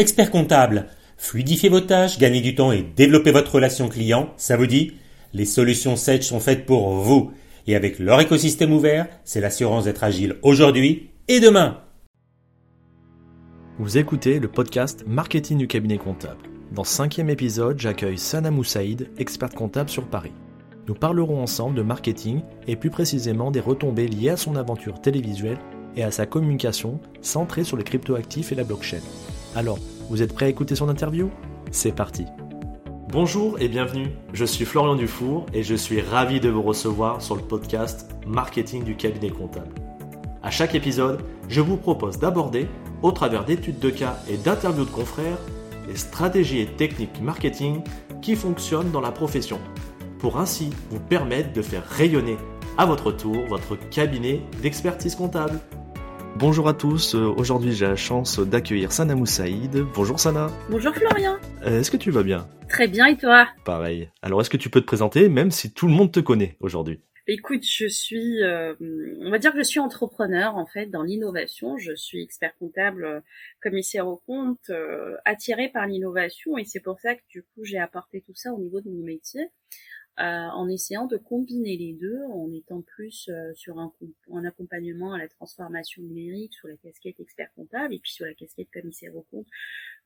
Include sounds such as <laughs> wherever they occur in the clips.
Expert comptable, fluidifiez vos tâches, gagnez du temps et développez votre relation client, ça vous dit? Les solutions Sage sont faites pour vous. Et avec leur écosystème ouvert, c'est l'assurance d'être agile aujourd'hui et demain. Vous écoutez le podcast Marketing du cabinet comptable. Dans ce cinquième épisode, j'accueille Sana Moussaïd, experte comptable sur Paris. Nous parlerons ensemble de marketing et plus précisément des retombées liées à son aventure télévisuelle et à sa communication centrée sur les cryptoactifs et la blockchain. Alors, vous êtes prêts à écouter son interview? C'est parti Bonjour et bienvenue, je suis Florian Dufour et je suis ravi de vous recevoir sur le podcast Marketing du cabinet comptable. À chaque épisode, je vous propose d'aborder, au travers d'études de cas et d'interviews de confrères, les stratégies et techniques marketing qui fonctionnent dans la profession, pour ainsi vous permettre de faire rayonner à votre tour votre cabinet d'expertise comptable. Bonjour à tous, euh, aujourd'hui j'ai la chance d'accueillir Sana Moussaïd. Bonjour Sana. Bonjour Florian. Euh, est-ce que tu vas bien? Très bien et toi? Pareil. Alors est-ce que tu peux te présenter même si tout le monde te connaît aujourd'hui? Écoute, je suis, euh, on va dire que je suis entrepreneur en fait dans l'innovation. Je suis expert comptable, commissaire au compte, attiré par l'innovation et c'est pour ça que du coup j'ai apporté tout ça au niveau de mon métier. Euh, en essayant de combiner les deux, en étant plus euh, sur un, accompagnement à la transformation numérique, sur la casquette expert comptable, et puis sur la casquette commissaire au compte,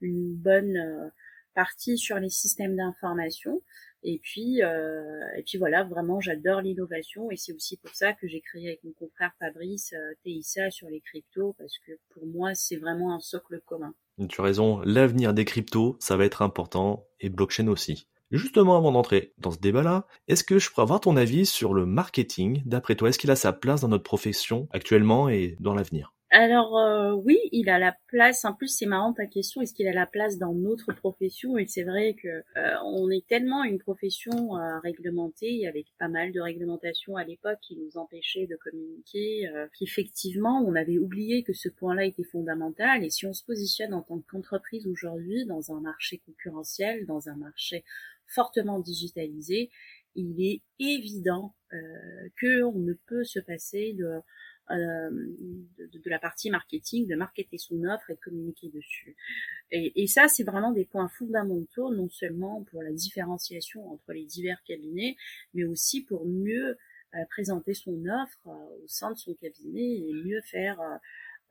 une bonne euh, partie sur les systèmes d'information. Et puis, et puis voilà, vraiment, j'adore l'innovation et c'est aussi pour ça que j'ai créé avec mon confrère Fabrice TISA sur les cryptos parce que pour moi, c'est vraiment un socle commun. Tu as raison, l'avenir des cryptos, ça va être important et blockchain aussi. Justement, avant d'entrer dans ce débat-là, est-ce que je pourrais avoir ton avis sur le marketing D'après toi, est-ce qu'il a sa place dans notre profession actuellement et dans l'avenir? Alors euh, oui, il a la place. En plus, c'est marrant ta question. Est-ce qu'il a la place dans notre profession? Et c'est vrai que euh, on est tellement une profession euh, réglementée, avec pas mal de réglementations à l'époque qui nous empêchaient de communiquer, qu'effectivement, on avait oublié que ce point-là était fondamental. Et si on se positionne en tant qu'entreprise aujourd'hui dans un marché concurrentiel, dans un marché fortement digitalisé, il est évident euh, qu'on ne peut se passer de, euh, de, la partie marketing, de marketer son offre et communiquer dessus. Et, et ça, c'est vraiment des points fondamentaux, non seulement pour la différenciation entre les divers cabinets, mais aussi pour mieux euh, présenter son offre euh, au sein de son cabinet et mieux faire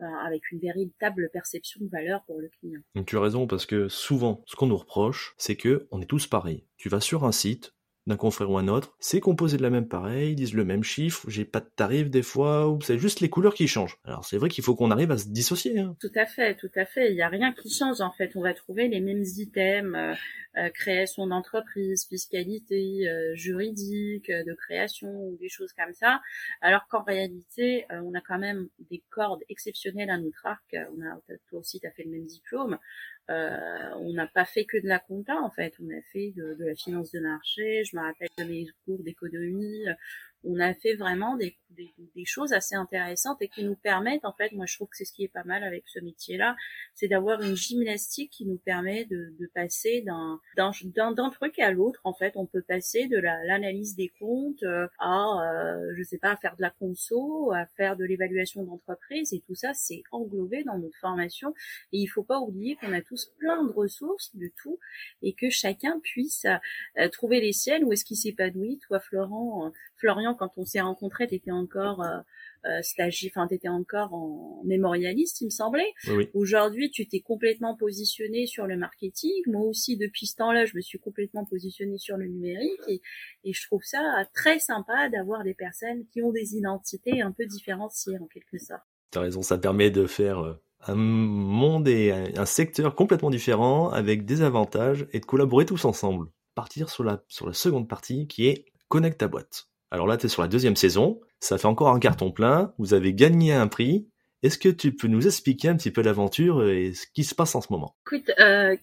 avec une véritable perception de valeur pour le client. tu as raison parce que souvent, ce qu'on nous reproche, c'est que on est tous pareils. Tu vas sur un site, d'un confrère ou un autre, c'est composé de la même pareille, ils disent le même chiffre, j'ai pas de tarif des fois, ou c'est juste les couleurs qui changent. Alors c'est vrai qu'il faut qu'on arrive à se dissocier. Hein. Tout à fait, tout à fait. Il n'y a rien qui change en fait. On va trouver les mêmes items, euh, euh, création d'entreprise, fiscalité, euh, juridique, euh, de création ou des choses comme ça. Alors qu'en réalité, on a quand même des cordes exceptionnelles à notre arc. On a, toi aussi, tu as fait le même diplôme. On n'a pas fait que de la compta en fait. On a fait de, de la finance de marché. Je me rappelle de mes cours d'économie on a fait vraiment des, des, choses assez intéressantes et qui nous permettent, en fait, moi je trouve que c'est ce qui est pas mal avec ce métier-là, c'est d'avoir une gymnastique qui nous permet de, de passer d'un truc à l'autre. En fait, on peut passer de l'analyse des comptes euh, à, euh, je sais pas, à faire de la conso, à faire de l'évaluation d'entreprise et tout ça, c'est englobé dans notre formation. Et il faut pas oublier qu'on a tous plein de ressources de tout et que chacun puisse euh, trouver les siennes. Où est-ce qu'il s'épanouit Toi, Florent, Florian, quand on s'est rencontrés, t'étais encore euh, euh stagiaire, enfin t'étais encore en mémorialiste, il me semblait. Aujourd'hui, tu t'es complètement positionné sur le marketing. Moi aussi, depuis ce temps-là, je me suis complètement positionné sur le numérique et, je trouve ça très sympa d'avoir des personnes qui ont des identités un peu différenciées en quelque sorte. T'as raison, ça permet de faire euh, un monde et un secteur complètement différent avec des avantages et de collaborer tous ensemble. Partir sur la, sur la seconde partie qui est connecte ta boîte. Alors là, tu es sur la deuxième saison, ça fait encore un carton plein, vous avez gagné un prix. Est-ce que tu peux nous expliquer un petit peu l'aventure et ce qui se passe en ce moment? Écoute, euh,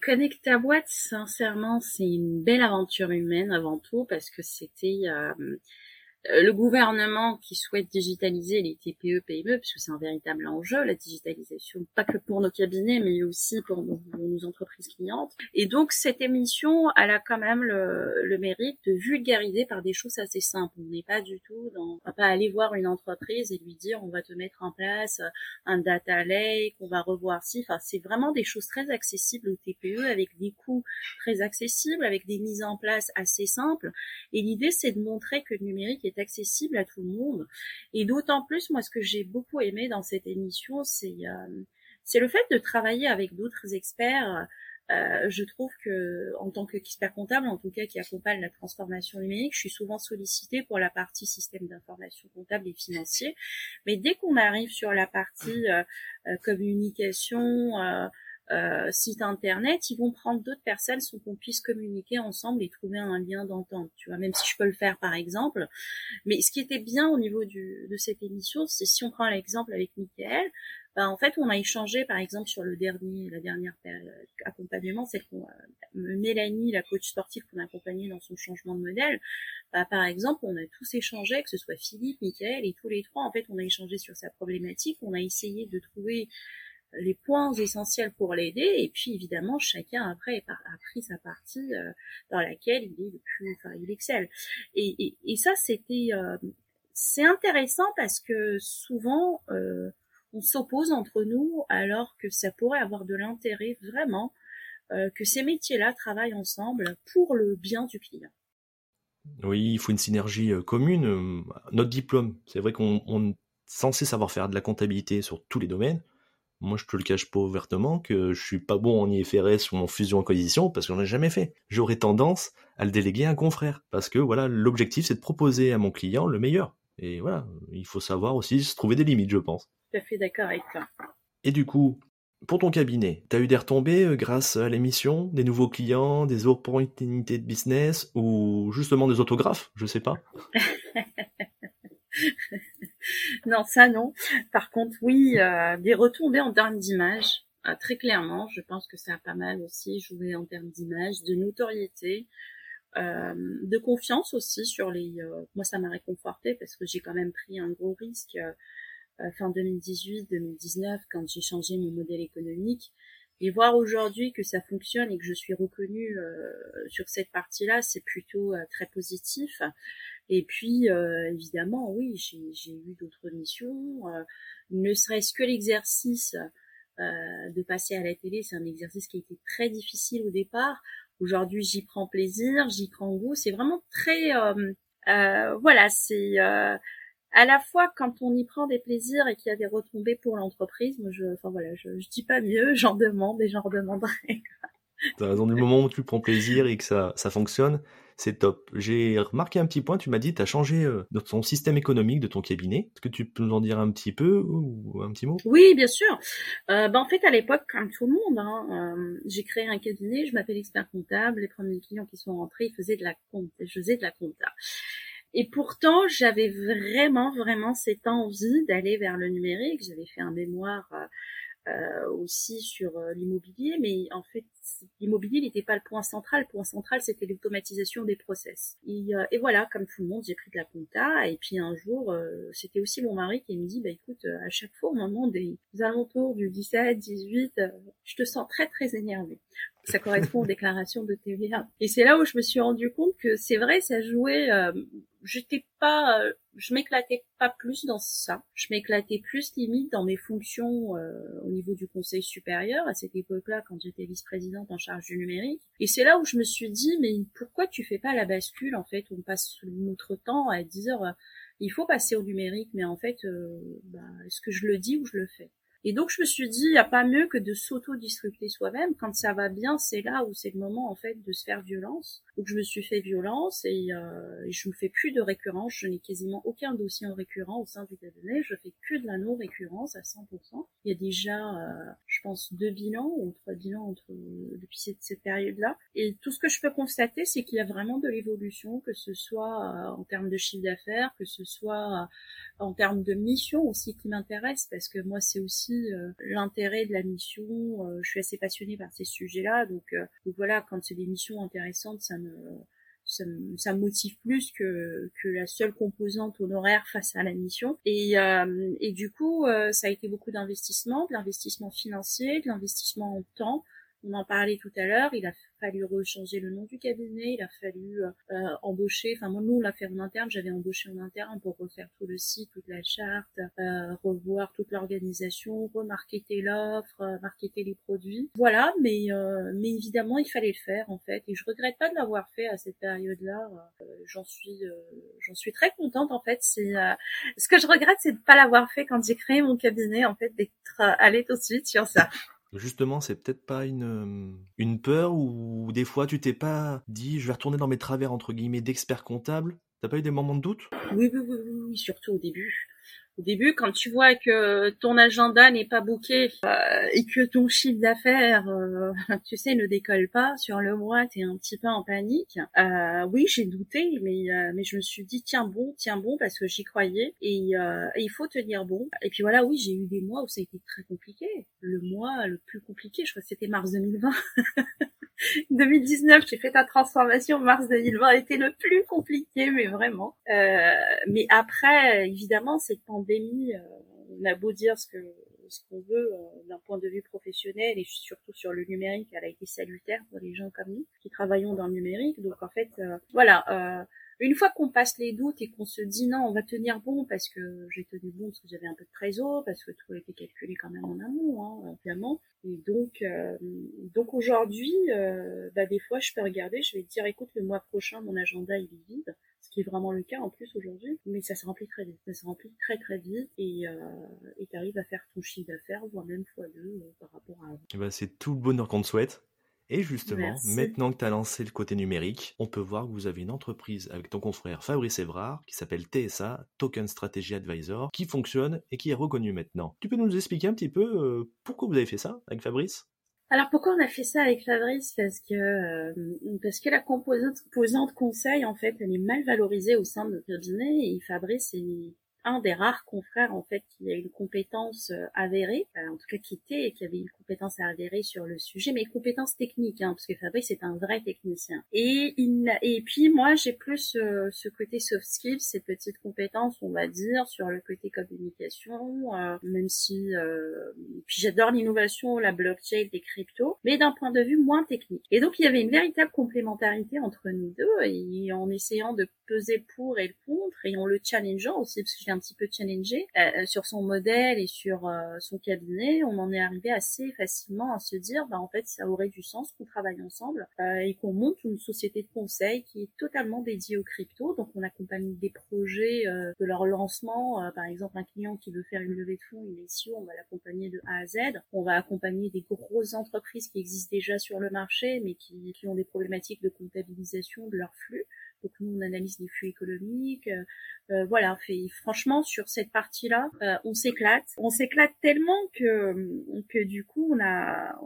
ta boîte, sincèrement, c'est une belle aventure humaine avant tout parce que c'était... Euh, le gouvernement qui souhaite digitaliser les TPE, PME, parce que c'est un véritable enjeu, la digitalisation, pas que pour nos cabinets, mais aussi pour nos, entreprises clientes. Et donc, cette émission, elle a quand même le, mérite de vulgariser par des choses assez simples. On n'est pas du tout dans, on va pas aller voir une entreprise et lui dire, on va te mettre en place un data lake, on va revoir si, enfin, c'est vraiment des choses très accessibles aux TPE avec des coûts très accessibles, avec des mises en place assez simples. Et l'idée, c'est de montrer que le numérique accessible à tout le monde. Et d'autant plus, moi, ce que j'ai beaucoup aimé dans cette émission, c'est euh, c'est le fait de travailler avec d'autres experts. Euh, je trouve que, en tant qu'expert comptable, en tout cas qui accompagne la transformation numérique, je suis souvent sollicitée pour la partie système d'information comptable et financier. Mais dès qu'on arrive sur la partie euh, communication, euh, site internet, ils vont prendre d'autres personnes pour qu'on puisse communiquer ensemble et trouver un lien d'entente, tu vois, même si je peux le faire par exemple. Mais ce qui était bien au niveau du, de cette émission, c'est si on prend l'exemple avec Michael, bah, en fait, on a échangé, par exemple, sur le dernier, la dernière accompagnement, c'est qu'on, euh, Mélanie, la coach sportive qu'on a accompagnée dans son changement de modèle, bah, par exemple, on a tous échangé, que ce soit Philippe, Michael et tous les trois, en fait, on a échangé sur sa problématique, on a essayé de trouver les points essentiels pour l'aider et puis évidemment chacun après a pris sa partie euh, dans laquelle il est le plus enfin il excelle et, et, ça c'était euh, c'est intéressant parce que souvent euh, on s'oppose entre nous alors que ça pourrait avoir de l'intérêt vraiment que ces métiers-là travaillent ensemble pour le bien du client. Oui, il faut une synergie commune. Notre diplôme, c'est vrai qu'on est censé savoir faire de la comptabilité sur tous les domaines, moi, je te le cache pas ouvertement que je suis pas bon en IFRS ou en fusion-acquisition parce que j'en ai jamais fait. J'aurais tendance à le déléguer à un confrère parce que voilà, l'objectif c'est de proposer à mon client le meilleur. Et voilà, il faut savoir aussi se trouver des limites, je pense. Tout à fait d'accord avec toi. Et du coup, pour ton cabinet, t'as eu des retombées euh, grâce à l'émission, des nouveaux clients, des opportunités de business ou justement des autographes, je sais pas. <laughs> non, ça non. Par contre, oui, euh, des retombées en termes d'image, euh, très clairement. Je pense que ça a pas mal aussi joué en termes d'image, de notoriété, euh, de confiance aussi sur les. moi, ça m'a réconforté parce que j'ai quand même pris un gros risque fin 2018-2019 quand j'ai changé mon modèle économique. Et voir aujourd'hui que ça fonctionne et que je suis reconnue sur cette partie-là, c'est plutôt très positif. Et puis, euh, évidemment, oui, j'ai eu d'autres missions. Euh, ne serait-ce que l'exercice euh, de passer à la télé, c'est un exercice qui a été très difficile au départ. Aujourd'hui, j'y prends plaisir, j'y prends goût. C'est vraiment très, voilà, c'est à la fois quand on y prend des plaisirs et qu'il y a des retombées pour l'entreprise. Je, enfin voilà, je, je dis pas mieux, <laughs> j'en demande et j'en redemanderai. Dans le moment où tu prends plaisir et que ça, ça fonctionne, c'est top. J'ai remarqué un petit point, tu m'as dit, tu as changé euh, ton système économique de ton cabinet. Est-ce que tu peux nous en dire un petit peu ou un petit mot? Oui, bien sûr. Euh, ben, en fait, à l'époque, comme tout le monde, hein, euh, j'ai créé un cabinet, je m'appelle expert comptable. Les premiers clients qui sont rentrés, ils faisaient de la de la compta. Et pourtant, j'avais vraiment, vraiment cette envie d'aller vers le numérique. J'avais fait un mémoire euh, aussi sur euh, l'immobilier, mais en fait, l'immobilier n'était pas le point central. Le point central, c'était l'automatisation des process. Et, euh, et, voilà, comme tout le monde, j'ai pris de la compta. Et puis un jour, c'était aussi mon mari qui me dit, bah écoute, à chaque fois au moment des alentours du 17, 18, je te sens très très énervé. Ça correspond aux <laughs> déclarations de TVA. Et c'est là où je me suis rendu compte que c'est vrai, ça jouait j'étais pas, euh, je m'éclatais pas plus dans ça. Je m'éclatais plus limite dans mes fonctions euh, au niveau du conseil supérieur à cette époque-là quand j'étais vice-présidente en charge du numérique. Et c'est là où je me suis dit mais pourquoi tu fais pas la bascule en fait? On passe notre temps à dire euh, il faut passer au numérique, mais en fait, bah, est-ce que je le dis ou je le fais? Et donc je me suis dit, il n'y a pas mieux que de s'auto-disrupter soi-même. Quand ça va bien, c'est là où c'est le moment en fait de se faire violence. Donc je me suis fait violence et, euh, je ne fais plus de récurrence. Je n'ai quasiment aucun dossier en récurrent au sein du cabinet. Je fais que de la non-récurrence à 100%. Il y a déjà, euh, je pense, deux bilans ou trois bilans entre depuis cette, période-là. Et tout ce que je peux constater, c'est qu'il y a vraiment de l'évolution, que ce soit euh, en termes de chiffre d'affaires, que ce soit euh, en termes de mission aussi qui m'intéresse, parce que moi c'est aussi euh, l'intérêt de la mission. Euh, je suis assez passionnée par ces sujets-là, donc, donc voilà, quand c'est des missions intéressantes, ça me ça, motive plus que, que la seule composante honoraire face à la mission. Et, euh, et du coup, euh, ça a été beaucoup d'investissement, de l'investissement financier, de l'investissement en temps. On en parlait tout à l'heure. Il a fallu rechanger le nom du cabinet, il a fallu euh, embaucher, enfin moi, nous on l'a fait en interne, j'avais embauché en interne pour refaire tout le site, toute la charte, euh, revoir toute l'organisation, remarketer l'offre, euh, marketer les produits. Voilà, mais mais évidemment il fallait le faire en fait et je regrette pas de l'avoir fait à cette période-là. j'en suis j'en suis très contente en fait. C'est ce que je regrette c'est de pas l'avoir fait quand j'ai créé mon cabinet en fait d'être allée tout de suite sur ça. Justement, c'est peut-être pas une, euh, une peur ou des fois tu t'es pas dit je vais retourner dans mes travers entre guillemets d'expert comptable. T'as pas eu des moments de doute? Oui, oui, oui, oui, surtout au début au début, quand tu vois que ton agenda n'est pas booké euh, et que ton chiffre d'affaires, euh, <laughs> tu sais, ne décolle pas sur le mois, t'es un petit peu en panique. Euh, oui, j'ai douté, mais mais je me suis dit tiens bon, tiens bon parce que j'y croyais et, et, il faut tenir bon. Et puis voilà, oui, j'ai eu des mois où ça a été très compliqué. Le mois le plus compliqué, je crois que c'était mars 2020. <laughs> 2019, j'ai fait ta transformation. Mars 2020 a été le plus compliqué, mais vraiment. Euh, mais après, évidemment, cette pandémie, euh, on a beau dire ce que ce qu'on veut euh, d'un point de vue professionnel et surtout sur le numérique, elle a été salutaire pour les gens comme nous qui travaillons dans le numérique. Donc en fait, voilà une fois qu'on passe les doutes et qu'on se dit non, on va tenir bon parce que j'ai tenu bon parce que j'avais un peu de trésor, parce que tout a été calculé quand même en amont, hein, évidemment. Et donc, euh, donc aujourd'hui, euh, bah, des fois, je peux regarder, je vais dire, écoute, le mois prochain, mon agenda il est vide, ce qui est vraiment le cas en plus aujourd'hui, mais ça se remplit très vite, ça se remplit très très vite et euh, tu arrives à faire ton chiffre d'affaires, voire même fois deux euh, par rapport à. Ben, c'est tout le bonheur qu'on te souhaite. Et justement, maintenant que tu as lancé le côté numérique, on peut voir que vous avez une entreprise avec ton confrère Fabrice Evrard qui s'appelle TSA, Token Strategy Advisor, qui fonctionne et qui est reconnue maintenant. Tu peux nous expliquer un petit peu euh, pourquoi vous avez fait ça avec Fabrice? Alors pourquoi on a fait ça avec Fabrice? Parce que euh, parce que la composante, composante conseil en fait elle est mal valorisée au sein de notre cabinet et Fabrice est un des rares confrères en fait qui a une compétence euh, avérée, euh, en tout cas qui était et qui avait une compétence avérée sur le sujet, mais compétence technique, hein, parce que Fabrice est un vrai technicien. Et il et puis moi j'ai plus euh, ce côté soft skills, ces petites compétences, on va dire, sur le côté communication, même si puis j'adore l'innovation, la blockchain, les cryptos, mais d'un point de vue moins technique. Et donc il y avait une véritable complémentarité entre nous deux, et en essayant de peser pour et contre, et en le challengeant aussi, parce que un petit peu challengé euh, sur son modèle et sur euh, son cabinet, on en est arrivé assez facilement à se dire, bah en fait, ça aurait du sens qu'on travaille ensemble euh, et qu'on monte une société de conseil qui est totalement dédiée aux crypto. Donc, on accompagne des projets de leur lancement. par exemple, un client qui veut faire une levée de fonds, une issue, on va l'accompagner de A à Z. On va accompagner des grosses entreprises qui existent déjà sur le marché, mais qui, qui ont des problématiques de comptabilisation de leur flux. Donc nous, on analyse les flux économiques. Euh, euh, voilà, fait, franchement, sur cette partie-là, euh, on s'éclate. On s'éclate tellement que, que du coup, on a,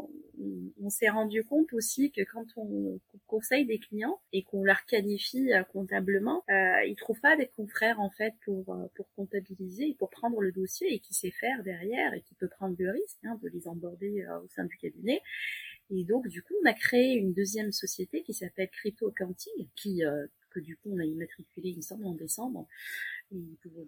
on, s'est rendu compte aussi que quand on, conseille des clients et qu'on leur qualifie comptablement, euh, ils trouvent pas des confrères en fait pour pour comptabiliser et pour prendre le dossier et qui sait faire derrière et qui peut prendre le risque hein, de les emborder au sein du cabinet. Et donc, du coup, on a créé une deuxième société qui s'appelle Crypto Accounting, qui, que du coup on a immatriculé, il me semble, en décembre,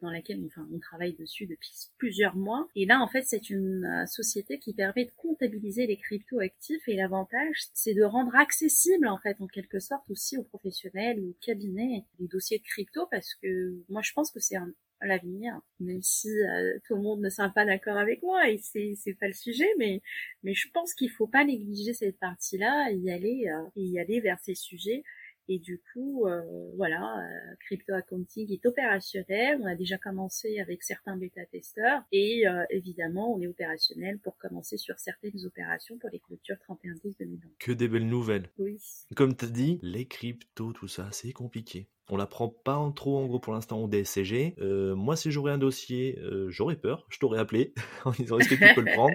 dans laquelle enfin, on travaille dessus depuis plusieurs mois. Et là, en fait, c'est une euh, société qui permet de comptabiliser les crypto-actifs et l'avantage, c'est de rendre accessible, en fait, en quelque sorte, aussi aux professionnels ou aux cabinets les dossiers de crypto parce que moi, je pense que c'est un, l'avenir, même si euh, tout le monde ne sera pas d'accord avec moi et c'est c'est pas le sujet, mais mais je pense qu'il faut pas négliger cette partie-là et y aller euh, et y aller vers ces sujets et du coup, euh, voilà, euh, Crypto Accounting est opérationnel. On a déjà commencé avec certains bêta-testeurs et euh, évidemment, on est opérationnel pour commencer sur certaines opérations pour les clôtures 31-12-2020. Que des belles nouvelles. Oui. Comme tu as dit, les cryptos, tout ça, c'est compliqué. On l'apprend pas en trop en gros pour l'instant au DSCG. moi, si j'aurais un dossier, j'aurais peur. Je t'aurais appelé <laughs> en disant est-ce que tu peux le prendre?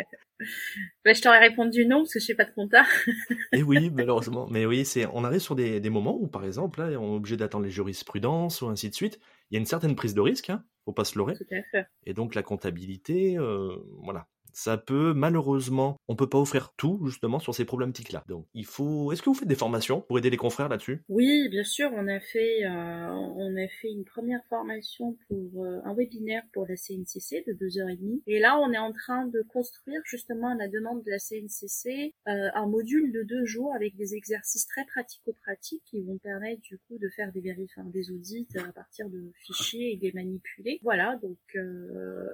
Bah, je t'aurais répondu non parce que je sais pas de compta. <laughs> Et oui, malheureusement. Mais oui, c'est, on arrive sur des, des moments où, par exemple, là, on est obligé d'attendre les jurisprudences ou ainsi de suite. Il y a une certaine prise de risque, hein, faut pas se leurrer. Tout à fait. Et donc la comptabilité, euh, voilà, ça peut malheureusement, on peut pas offrir tout justement sur ces problématiques-là. Donc il faut. Est-ce que vous faites des formations pour aider les confrères là-dessus? Oui, bien sûr, on a fait euh, on a fait une première formation pour euh, un webinaire pour la CNCC de deux heures et demie. Et là, on est en train de construire justement à la demande de la CNCC euh, un module de deux jours avec des exercices très pratico-pratiques qui vont permettre du coup de faire des vérifications, des audits à partir de fichiers et des manipuler. Voilà, donc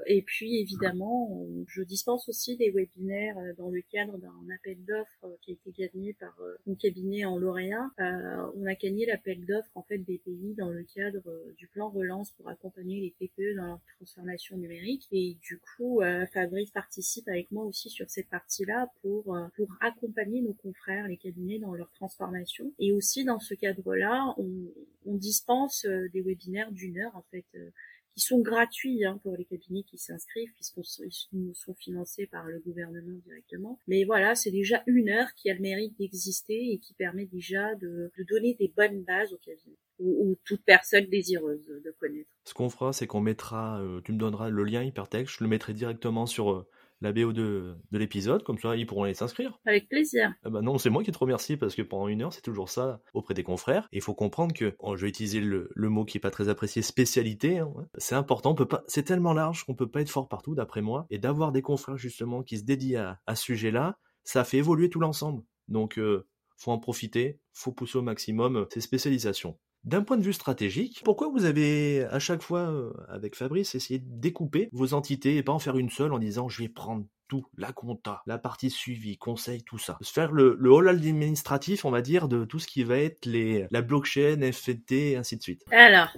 et puis évidemment, je dispense aussi des webinaires dans le cadre d'un appel d'offres qui a été gagné par mon cabinet en lauréat. on a gagné l'appel d'offres en fait des pays dans le cadre euh, du plan relance pour accompagner les TPE dans leur transformation numérique. Et du coup, euh, Fabrice participe avec moi aussi sur cette partie-là pour euh, pour accompagner nos confrères, les cabinets dans leur transformation. Et aussi dans ce cadre-là, on, on dispense des webinaires d'une heure en fait qui sont gratuits hein, pour les cabinets qui s'inscrivent puisqu'ils sont financés par le gouvernement directement. Mais voilà, c'est déjà une heure qui a le mérite d'exister et qui permet déjà de, de donner des bonnes bases aux cabinets ou, toute personne désireuse de connaître. Ce qu'on fera, c'est qu'on mettra, euh, tu me donneras le lien hypertexte, je le mettrai directement sur euh, la BO de, de l'épisode, comme ça ils pourront aller s'inscrire. Avec plaisir. Ah bah non, c'est moi qui te remercie parce que pendant une heure, c'est toujours ça auprès des confrères. il faut comprendre que, oh, je vais utiliser le, le, mot qui est pas très apprécié, spécialité. Hein, c'est important, on peut pas, c'est tellement large qu'on peut pas être fort partout, d'après moi. Et d'avoir des confrères justement qui se dédient à, à ce sujet-là, ça fait évoluer tout l'ensemble. Donc, euh, faut en profiter, faut pousser au maximum ces spécialisations. D'un point de vue stratégique, pourquoi vous avez à chaque fois, euh, avec Fabrice, essayé de découper vos entités et pas en faire une seule en disant je vais prendre tout, la compta, la partie suivi, conseil, tout ça? Se faire le, le hall administratif, on va dire, de tout ce qui va être les, la blockchain, FT, ainsi de suite. Alors,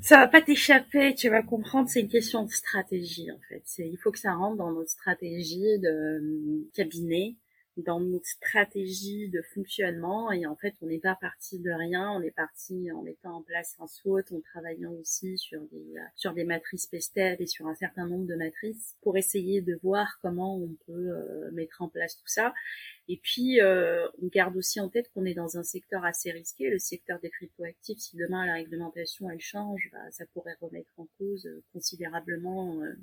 ça va pas t'échapper, tu vas comprendre, c'est une question de stratégie en fait. Il faut que ça rentre dans notre stratégie de euh, cabinet dans notre stratégie de fonctionnement et en fait on n'est pas parti de rien, on est parti en mettant en place un SWOT, en travaillant aussi sur des sur des matrices PESTEL et sur un certain nombre de matrices pour essayer de voir comment on peut euh, mettre en place tout ça et puis, euh, on garde aussi en tête qu'on est dans un secteur assez risqué, le secteur des cryptoactifs. Si demain la réglementation elle change, bah, ça pourrait remettre en cause euh, considérablement euh,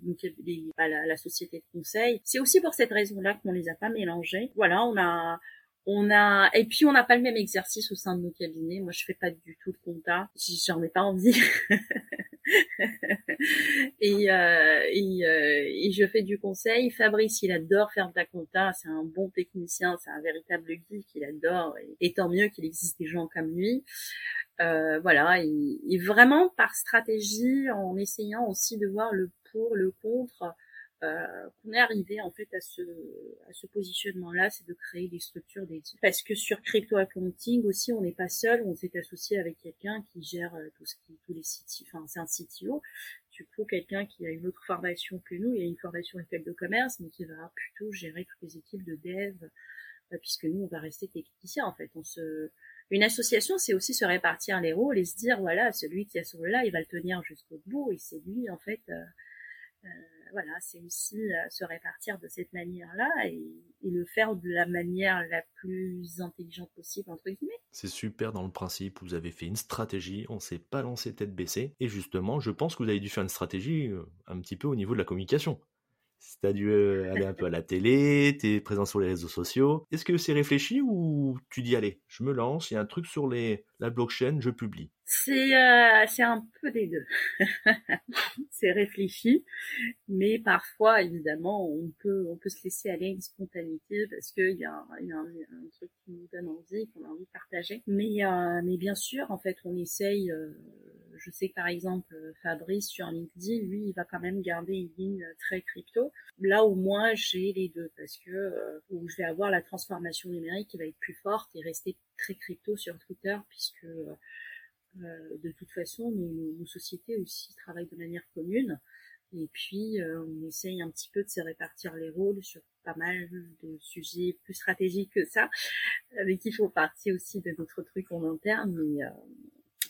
bah, la, la, société de conseil. C'est aussi pour cette raison-là qu'on les a pas mélangés. Voilà, on a on a et puis on n'a pas le même exercice au sein de nos cabinets. Moi, je fais pas du tout de compta. J'en ai pas envie. <laughs> <laughs> et, euh, et, euh, et, je fais du conseil. Fabrice, il adore faire de la compta. C'est un bon technicien, c'est un véritable geek. Il adore. Et, tant mieux qu'il existe des gens comme lui. Euh, voilà. Et, vraiment par stratégie, en essayant aussi de voir le pour, le contre euh, qu'on est arrivé en fait à ce à ce positionnement là c'est de créer des structures dédiées. Parce que sur crypto accounting aussi on n'est pas seul on s'est associé avec quelqu'un qui gère euh, tout ce qui tous les sites enfin c'est un CTO du coup quelqu'un qui a une autre formation que nous il a une formation école de commerce mais qui va plutôt gérer toutes les équipes de dev euh, puisque nous on va rester technicien en fait. On se une association, c'est aussi se répartir les rôles et se dire, voilà, celui qui a ce rôle-là, il va le tenir jusqu'au bout, et c'est lui, en fait, euh, voilà, c'est aussi euh, se répartir de cette manière-là et, le faire de la manière la plus intelligente possible, entre guillemets. C'est super dans le principe, vous avez fait une stratégie, on s'est pas lancé tête baissée, et justement, je pense que vous avez dû faire une stratégie euh, un petit peu au niveau de la communication. T'as dû aller un peu à la télé, t'es présent sur les réseaux sociaux. Est-ce que c'est réfléchi ou tu dis allez, je me lance, il y a un truc sur les, la blockchain, je publie c'est euh, un peu des deux. <laughs> c'est réfléchi, mais parfois évidemment on peut on peut se laisser aller à une spontanéité parce qu'il y a, y a un, truc qui nous donne envie, qu'on a envie de partager. Mais euh, mais bien sûr en fait on essaye. Euh, je sais que par exemple Fabrice sur LinkedIn, lui il va quand même garder une ligne très crypto. Là au moins j'ai les deux parce que euh, où je vais avoir la transformation numérique qui va être plus forte et rester très crypto sur Twitter puisque euh, de toute façon, nos, sociétés aussi travaillent de manière commune. Et puis, euh, on essaye un petit peu de se répartir les rôles sur pas mal de sujets plus stratégiques que ça, avec qui font partie aussi de notre truc en interne. Mais, euh,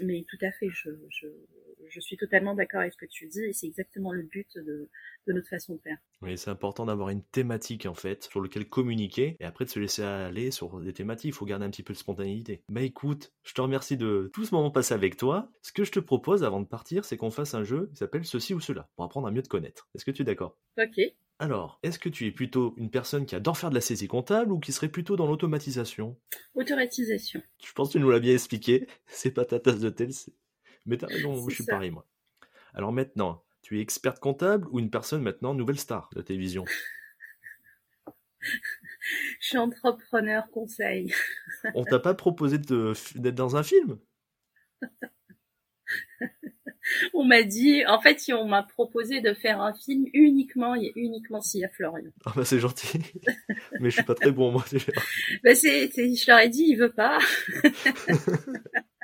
mais tout à fait, je, je suis totalement d'accord avec ce que tu dis et c'est exactement le but de, de notre façon de faire. Oui, c'est important d'avoir une thématique en fait sur laquelle communiquer et après de se laisser aller sur des thématiques. Il faut garder un petit peu de spontanéité. Bah écoute, je te remercie de tout ce moment passé avec toi. Ce que je te propose avant de partir, c'est qu'on fasse un jeu qui s'appelle Ceci ou Cela pour apprendre à mieux te connaître. Est-ce que tu es d'accord? Ok. Alors, est-ce que tu es plutôt une personne qui adore faire de la saisie comptable ou qui serait plutôt dans l'automatisation? Automatisation. Je pense que tu nous l'as bien expliqué, <laughs> c'est pas ta tasse de thé, mais t'as raison, je suis pareil moi. Alors maintenant, tu es experte comptable ou une personne maintenant nouvelle star de la télévision? Je suis entrepreneur conseil. On t'a pas proposé d'être dans un film? On m'a dit, en fait, on m'a proposé de faire un film uniquement, uniquement s'il y a Florian. Ah bah c'est gentil, mais je suis pas très bon moi déjà. bah c'est, je leur ai dit, il veut pas. <laughs>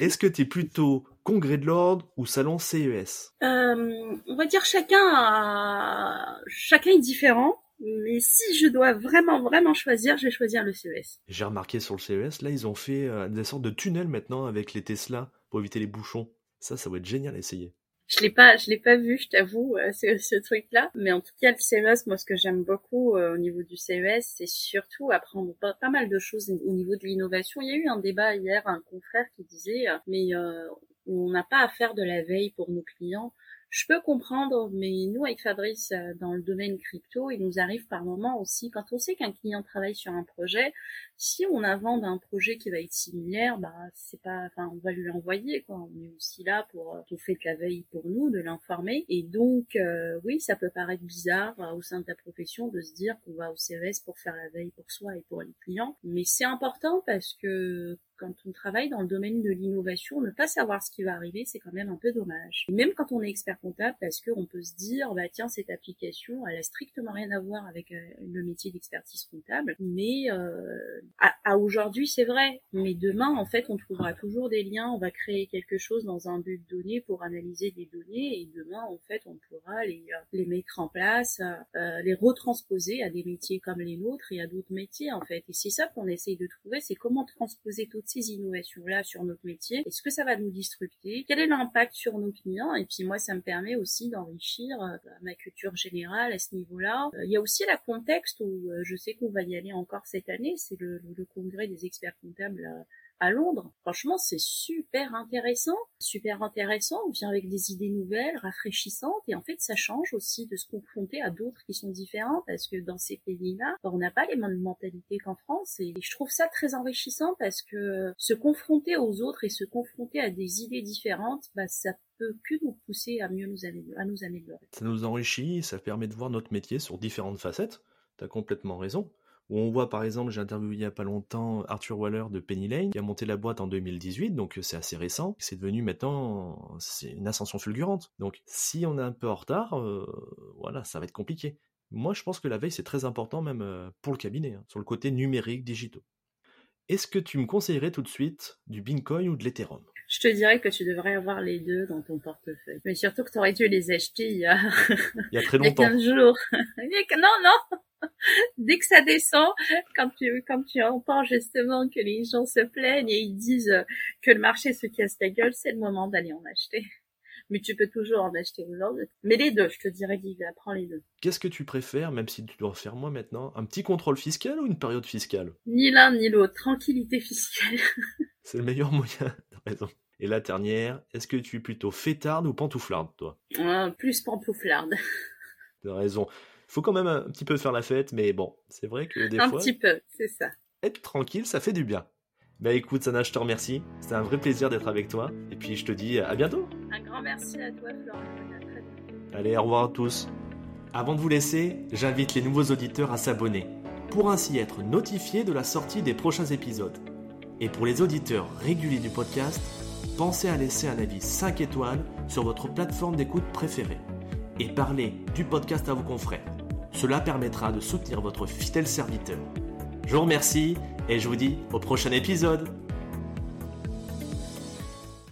Est-ce que tu es plutôt congrès de l'ordre ou salon CES euh, On va dire chacun, a... chacun est différent. Mais si je dois vraiment, vraiment choisir, je vais choisir le CES. J'ai remarqué sur le CES, là, ils ont fait euh, des sortes de tunnels maintenant avec les Tesla pour éviter les bouchons. Ça, ça va être génial à essayer. Je l'ai pas, je l'ai pas vu, je t'avoue, euh, ce, truc-là. Mais en tout cas, le CES, moi, ce que j'aime beaucoup euh, au niveau du CES, c'est surtout apprendre pas, pas, mal de choses au niveau de l'innovation. Il y a eu un débat hier, un confrère qui disait, mais on n'a pas à faire de la veille pour nos clients. Je peux comprendre, mais nous, avec Fabrice, euh, dans le domaine crypto, il nous arrive par moment aussi, quand on sait qu'un client travaille sur un projet, si on invente un projet qui va être similaire, bah, c'est pas, enfin, on va lui envoyer, quoi. On est aussi là pour, euh, pour faire de la veille pour nous, de l'informer. Et donc, euh, oui, ça peut paraître bizarre au sein de ta profession de se dire qu'on va au CES pour faire la veille pour soi et pour les clients. Mais c'est important parce que quand on travaille dans le domaine de l'innovation, ne pas savoir ce qui va arriver, c'est quand même un peu dommage. Même quand on est expert comptable, parce qu'on peut se dire, bah tiens, cette application, elle a strictement rien à voir avec euh, le métier d'expertise comptable, mais euh, à, aujourd'hui, c'est vrai. Mais demain, en fait, on trouvera toujours des liens, on va créer quelque chose dans un but donné pour analyser des données, et demain, en fait, on pourra les, euh, les mettre en place, les retransposer à des métiers comme les nôtres et à d'autres métiers, en fait. Et c'est ça qu'on essaye de trouver, c'est comment transposer toutes ces innovations-là sur notre métier? Est-ce que ça va nous disrupter? Quel est l'impact sur nos clients? Et puis moi, ça me permet aussi d'enrichir euh, ma culture générale à ce niveau-là. Euh, il y a aussi la contexte où euh, je sais qu'on va y aller encore cette année, c'est le, congrès des experts comptables à Londres. Franchement, c'est super intéressant, super intéressant. On vient avec des idées nouvelles, rafraîchissantes, et en fait, ça change aussi de se confronter à d'autres qui sont différents, parce que dans ces pays-là, on n'a pas les mêmes mentalités qu'en France, et je trouve ça très enrichissant parce que se confronter aux autres et se confronter à des idées différentes, bah, ça peut que nous pousser à mieux nous améliorer, nous améliorer. Ça nous enrichit, ça permet de voir notre métier sur différentes facettes. T'as complètement raison où on voit par exemple, j'ai interviewé il n'y a pas longtemps Arthur Waller de Penny Lane, qui a monté la boîte en 2018, donc euh, c'est assez récent. C'est devenu maintenant c'est une ascension fulgurante. Donc si on est un peu en retard, euh, voilà, ça va être compliqué. Moi, je pense que la veille, c'est très important, même euh, pour le cabinet, hein, sur le côté numérique, digitaux. Est-ce que tu me conseillerais tout de suite du Bitcoin ou de l'Ethereum? Je te dirais que tu devrais avoir les deux dans ton portefeuille. Mais surtout que tu aurais dû les acheter il y a, il y a très longtemps. <laughs> il y a 15 jours. <laughs> non, non <laughs> dès que ça descend, quand tu, quand tu entends justement que les gens se plaignent et ils disent que le marché se casse la gueule, c'est le moment d'aller en acheter. Mais tu peux toujours en acheter aujourd'hui. Mais les deux, je te dirais, Guy, prends les deux. Qu'est-ce que tu préfères, même si tu dois faire moi maintenant, un petit contrôle fiscal ou une période fiscale? Ni l'un ni l'autre. Tranquillité fiscale. <laughs> c'est le meilleur moyen, <laughs> t'as raison. Et la dernière, est-ce que tu es plutôt fêtarde ou pantouflarde, toi? Ah, Plus pantouflarde. T'as raison faut quand même un petit peu faire la fête, mais bon, c'est vrai que des fois. Un petit peu, c'est ça. Être tranquille, ça fait du bien. Bah écoute, Sana, je te remercie. C'était un vrai plaisir d'être avec toi. Et puis je te dis à bientôt. Un grand merci à toi, Florent. Allez, au revoir à tous. Avant de vous laisser, j'invite les nouveaux auditeurs à s'abonner pour ainsi être notifiés de la sortie des prochains épisodes. Et pour les auditeurs réguliers du podcast, pensez à laisser un avis 5 étoiles sur votre plateforme d'écoute préférée et parlez du podcast à vos confrères. Cela permettra de soutenir votre fidèle serviteur. Je vous remercie et je vous dis au prochain épisode.